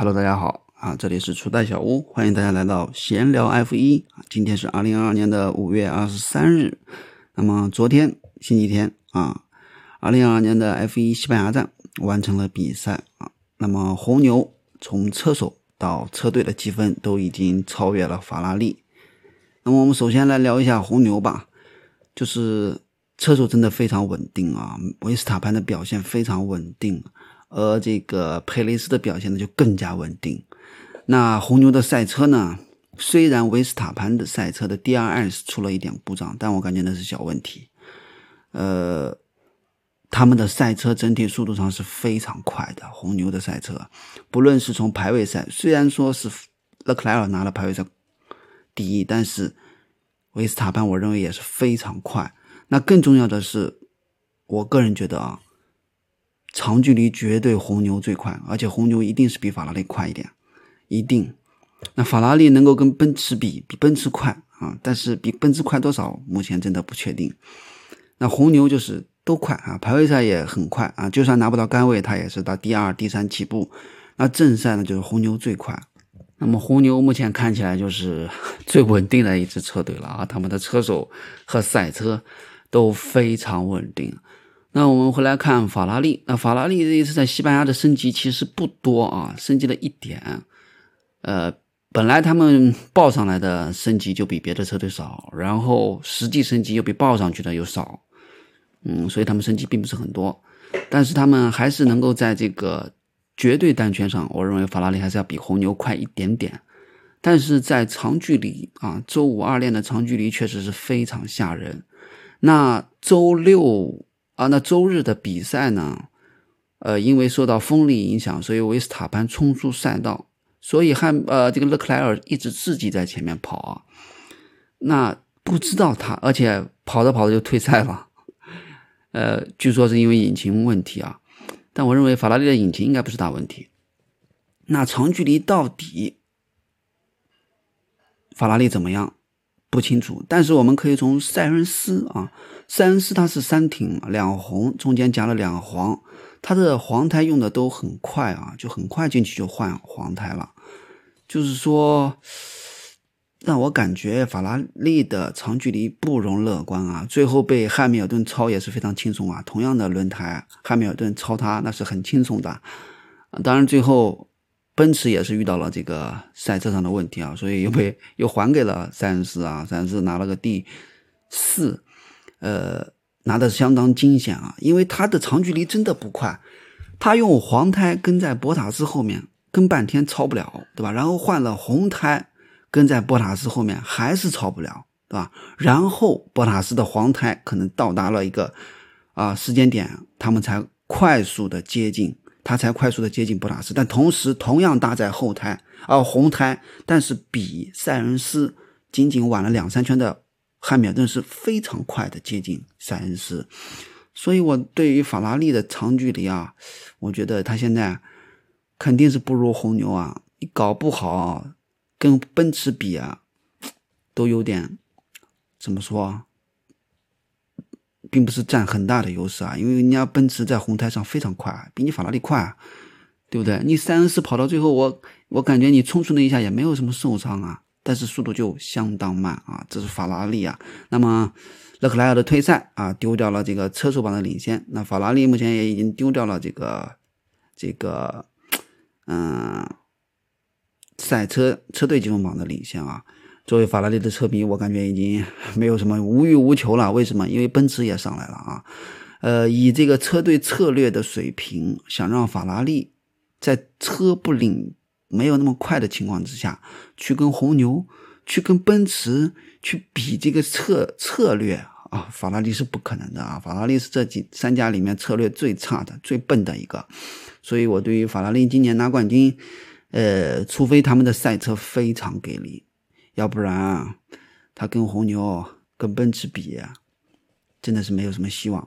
Hello，大家好啊，这里是初代小屋，欢迎大家来到闲聊 F 一啊。今天是二零二二年的五月二十三日，那么昨天星期天啊，二零二二年的 F 一西班牙站完成了比赛啊。那么红牛从车手到车队的积分都已经超越了法拉利。那么我们首先来聊一下红牛吧，就是车手真的非常稳定啊，维斯塔潘的表现非常稳定。而这个佩雷斯的表现呢就更加稳定。那红牛的赛车呢，虽然维斯塔潘的赛车的 DRS 出了一点故障，但我感觉那是小问题。呃，他们的赛车整体速度上是非常快的。红牛的赛车，不论是从排位赛，虽然说是勒克莱尔拿了排位赛第一，但是维斯塔潘我认为也是非常快。那更重要的是，我个人觉得啊。长距离绝对红牛最快，而且红牛一定是比法拉利快一点，一定。那法拉利能够跟奔驰比，比奔驰快啊，但是比奔驰快多少，目前真的不确定。那红牛就是都快啊，排位赛也很快啊，就算拿不到杆位，它也是到第二、第三起步。那正赛呢，就是红牛最快。那么红牛目前看起来就是 最稳定的一支车队了啊，他们的车手和赛车都非常稳定。那我们回来看法拉利，那法拉利这一次在西班牙的升级其实不多啊，升级了一点。呃，本来他们报上来的升级就比别的车队少，然后实际升级又比报上去的又少，嗯，所以他们升级并不是很多。但是他们还是能够在这个绝对单圈上，我认为法拉利还是要比红牛快一点点。但是在长距离啊，周五二练的长距离确实是非常吓人。那周六。啊，那周日的比赛呢？呃，因为受到风力影响，所以维斯塔潘冲出赛道，所以汉呃这个勒克莱尔一直自己在前面跑啊。那不知道他，而且跑着跑着就退赛了。呃，据说是因为引擎问题啊，但我认为法拉利的引擎应该不是大问题。那长距离到底法拉利怎么样？不清楚，但是我们可以从塞恩斯啊，塞恩斯他是三挺两红，中间加了两黄，他的黄胎用的都很快啊，就很快进去就换黄胎了。就是说，让我感觉法拉利的长距离不容乐观啊，最后被汉密尔顿超也是非常轻松啊。同样的轮胎，汉密尔顿超他那是很轻松的，当然最后。奔驰也是遇到了这个赛车上的问题啊，所以又被 又还给了塞恩斯啊，塞恩斯拿了个第四，呃，拿的相当惊险啊，因为他的长距离真的不快，他用黄胎跟在博塔斯后面跟半天超不了，对吧？然后换了红胎跟在博塔斯后面还是超不了，对吧？然后博塔斯的黄胎可能到达了一个啊时间点，他们才快速的接近。他才快速的接近博塔斯，但同时同样搭载后胎啊红胎，但是比塞恩斯仅仅晚了两三圈的汉密尔顿是非常快的接近塞恩斯，所以我对于法拉利的长距离啊，我觉得他现在肯定是不如红牛啊，你搞不好跟奔驰比啊，都有点怎么说？并不是占很大的优势啊，因为人家奔驰在红胎上非常快，比你法拉利快，对不对？你塞恩斯跑到最后，我我感觉你冲出那一下也没有什么受伤啊，但是速度就相当慢啊，这是法拉利啊。那么勒克莱尔的退赛啊，丢掉了这个车手榜的领先，那法拉利目前也已经丢掉了这个这个嗯赛车车队积分榜的领先啊。作为法拉利的车迷，我感觉已经没有什么无欲无求了。为什么？因为奔驰也上来了啊。呃，以这个车队策略的水平，想让法拉利在车不领、没有那么快的情况之下，去跟红牛、去跟奔驰去比这个策策略啊，法拉利是不可能的啊。法拉利是这几三家里面策略最差的、最笨的一个。所以我对于法拉利今年拿冠军，呃，除非他们的赛车非常给力。要不然，他跟红牛、跟奔驰比，真的是没有什么希望。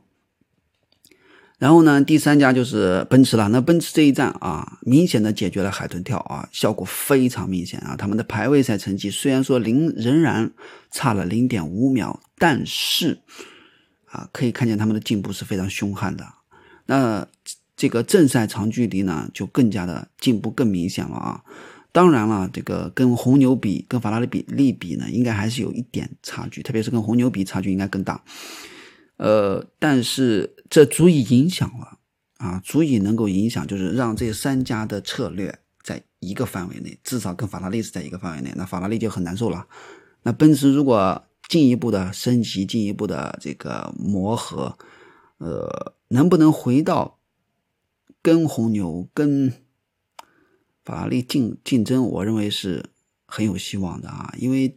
然后呢，第三家就是奔驰了。那奔驰这一站啊，明显的解决了海豚跳啊，效果非常明显啊。他们的排位赛成绩虽然说零仍然差了零点五秒，但是啊，可以看见他们的进步是非常凶悍的。那这个正赛长距离呢就更加的进步更明显了啊。当然了，这个跟红牛比，跟法拉利比例比呢，应该还是有一点差距，特别是跟红牛比，差距应该更大。呃，但是这足以影响了啊，足以能够影响，就是让这三家的策略在一个范围内，至少跟法拉利是在一个范围内，那法拉利就很难受了。那奔驰如果进一步的升级，进一步的这个磨合，呃，能不能回到跟红牛跟？法拉利竞竞争，我认为是很有希望的啊，因为，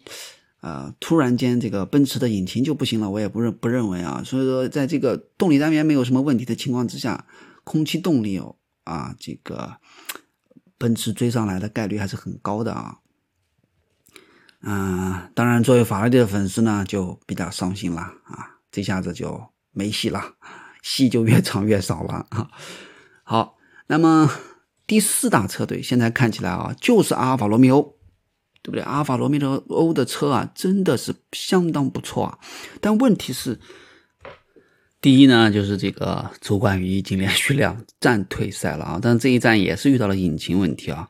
呃，突然间这个奔驰的引擎就不行了，我也不认不认为啊，所以说在这个动力单元没有什么问题的情况之下，空气动力哦啊，这个奔驰追上来的概率还是很高的啊，嗯，当然作为法拉利的粉丝呢，就比较伤心了啊，这下子就没戏了，戏就越唱越少了啊，好，那么。第四大车队现在看起来啊，就是阿尔法罗密欧，对不对？阿尔法罗密欧的车啊，真的是相当不错啊。但问题是，第一呢，就是这个周冠宇已经连续两站退赛了啊。但这一站也是遇到了引擎问题啊。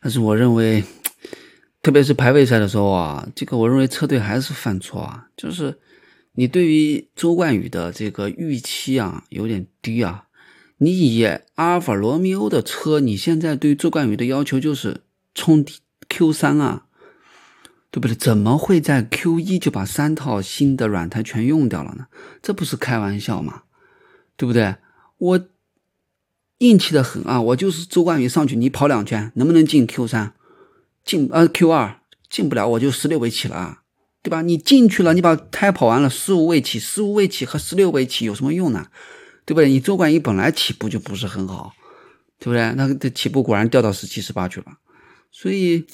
但是我认为，特别是排位赛的时候啊，这个我认为车队还是犯错啊，就是你对于周冠宇的这个预期啊，有点低啊。你以阿尔法罗密欧的车，你现在对周冠宇的要求就是冲 Q 三啊，对不对？怎么会在 Q 一就把三套新的软胎全用掉了呢？这不是开玩笑吗？对不对？我硬气的很啊！我就是周冠宇上去，你跑两圈，能不能进 Q 三？进呃 Q 二进不了，我就十六位起了啊，对吧？你进去了，你把胎跑完了，十五位起，十五位起和十六位起有什么用呢？对不对？你周冠宇本来起步就不是很好，对不对？那这起步果然掉到十七、十八去了。所以，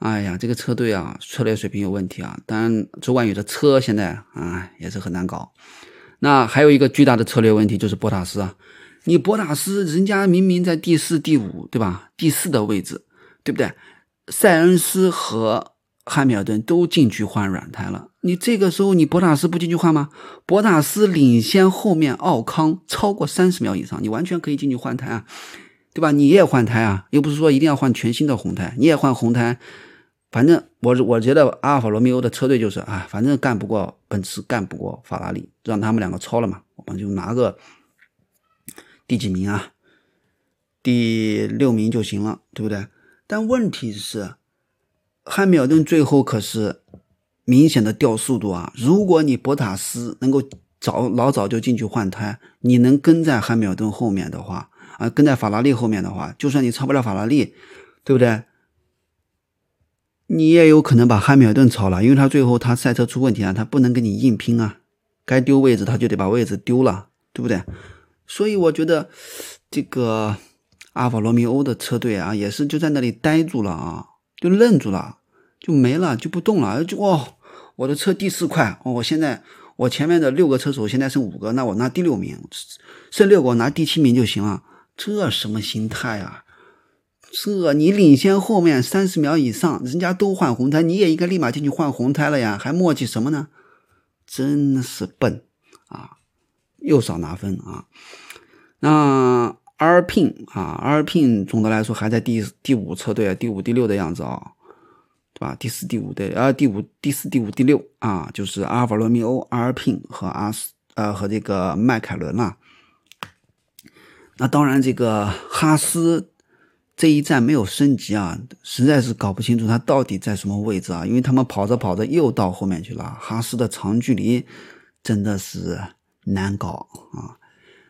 哎呀，这个车队啊，策略水平有问题啊。当然，周冠宇的车现在啊也是很难搞。那还有一个巨大的策略问题就是博塔斯啊，你博塔斯人家明明在第四、第五，对吧？第四的位置，对不对？塞恩斯和汉密尔顿都进去换软胎了，你这个时候你博塔斯不进去换吗？博塔斯领先后面奥康超过三十秒以上，你完全可以进去换胎啊，对吧？你也换胎啊，又不是说一定要换全新的红胎，你也换红胎，反正我我觉得阿尔法罗密欧的车队就是啊，反正干不过奔驰，干不过法拉利，让他们两个超了嘛，我们就拿个第几名啊？第六名就行了，对不对？但问题是。汉密尔顿最后可是明显的掉速度啊！如果你博塔斯能够早老早就进去换胎，你能跟在汉密尔顿后面的话啊，跟在法拉利后面的话，就算你超不了法拉利，对不对？你也有可能把汉密尔顿超了，因为他最后他赛车出问题了，他不能跟你硬拼啊，该丢位置他就得把位置丢了，对不对？所以我觉得这个阿法罗密欧的车队啊，也是就在那里呆住了啊。就愣住了，就没了，就不动了。就哦，我的车第四块哦，我现在我前面的六个车手现在剩五个，那我拿第六名，剩六个我拿第七名就行了。这什么心态啊？这你领先后面三十秒以上，人家都换红胎，你也应该立马进去换红胎了呀，还磨叽什么呢？真是笨啊！又少拿分啊！那。阿尔聘啊，阿尔聘总的来说还在第第五车队，第五、第六的样子啊，对吧？第四、第五的啊，第五、第四、第五、第六啊，就是阿尔法罗密欧、阿尔聘和阿斯呃和这个迈凯伦了。那当然，这个哈斯这一站没有升级啊，实在是搞不清楚他到底在什么位置啊，因为他们跑着跑着又到后面去了。哈斯的长距离真的是难搞啊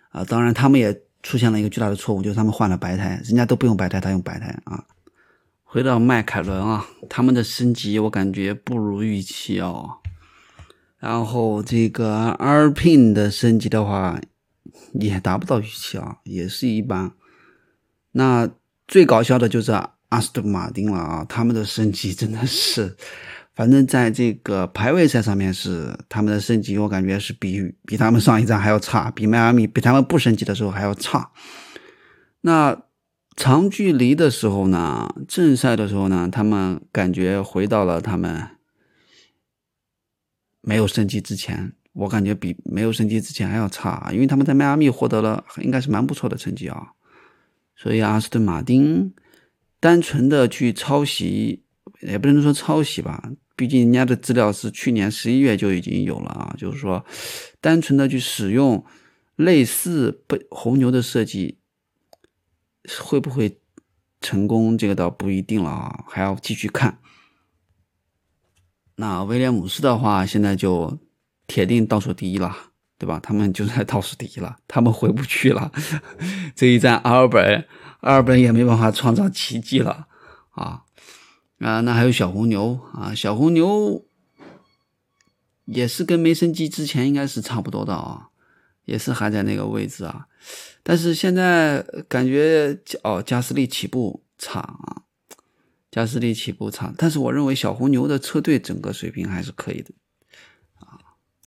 啊！当然，他们也。出现了一个巨大的错误，就是他们换了白胎，人家都不用白胎，他用白胎啊。回到迈凯伦啊，他们的升级我感觉不如预期哦。然后这个阿尔聘的升级的话，也达不到预期啊，也是一般。那最搞笑的就是阿斯顿马丁了啊，他们的升级真的是。反正在这个排位赛上面是他们的升级，我感觉是比比他们上一站还要差，比迈阿密比他们不升级的时候还要差。那长距离的时候呢，正赛的时候呢，他们感觉回到了他们没有升级之前我感觉比没有升级之前还要差，因为他们在迈阿密获得了应该是蛮不错的成绩啊。所以阿斯顿马丁单纯的去抄袭，也不能说抄袭吧，毕竟人家的资料是去年十一月就已经有了啊。就是说，单纯的去使用类似被红牛的设计，会不会成功？这个倒不一定了啊，还要继续看。那威廉姆斯的话，现在就。铁定倒数第一了，对吧？他们就在倒数第一了，他们回不去了。这一站阿尔本，阿尔本也没办法创造奇迹了啊啊！那还有小红牛啊，小红牛也是跟梅森基之前应该是差不多的啊，也是还在那个位置啊。但是现在感觉哦，加斯利起步差啊，加斯利起步差。但是我认为小红牛的车队整个水平还是可以的。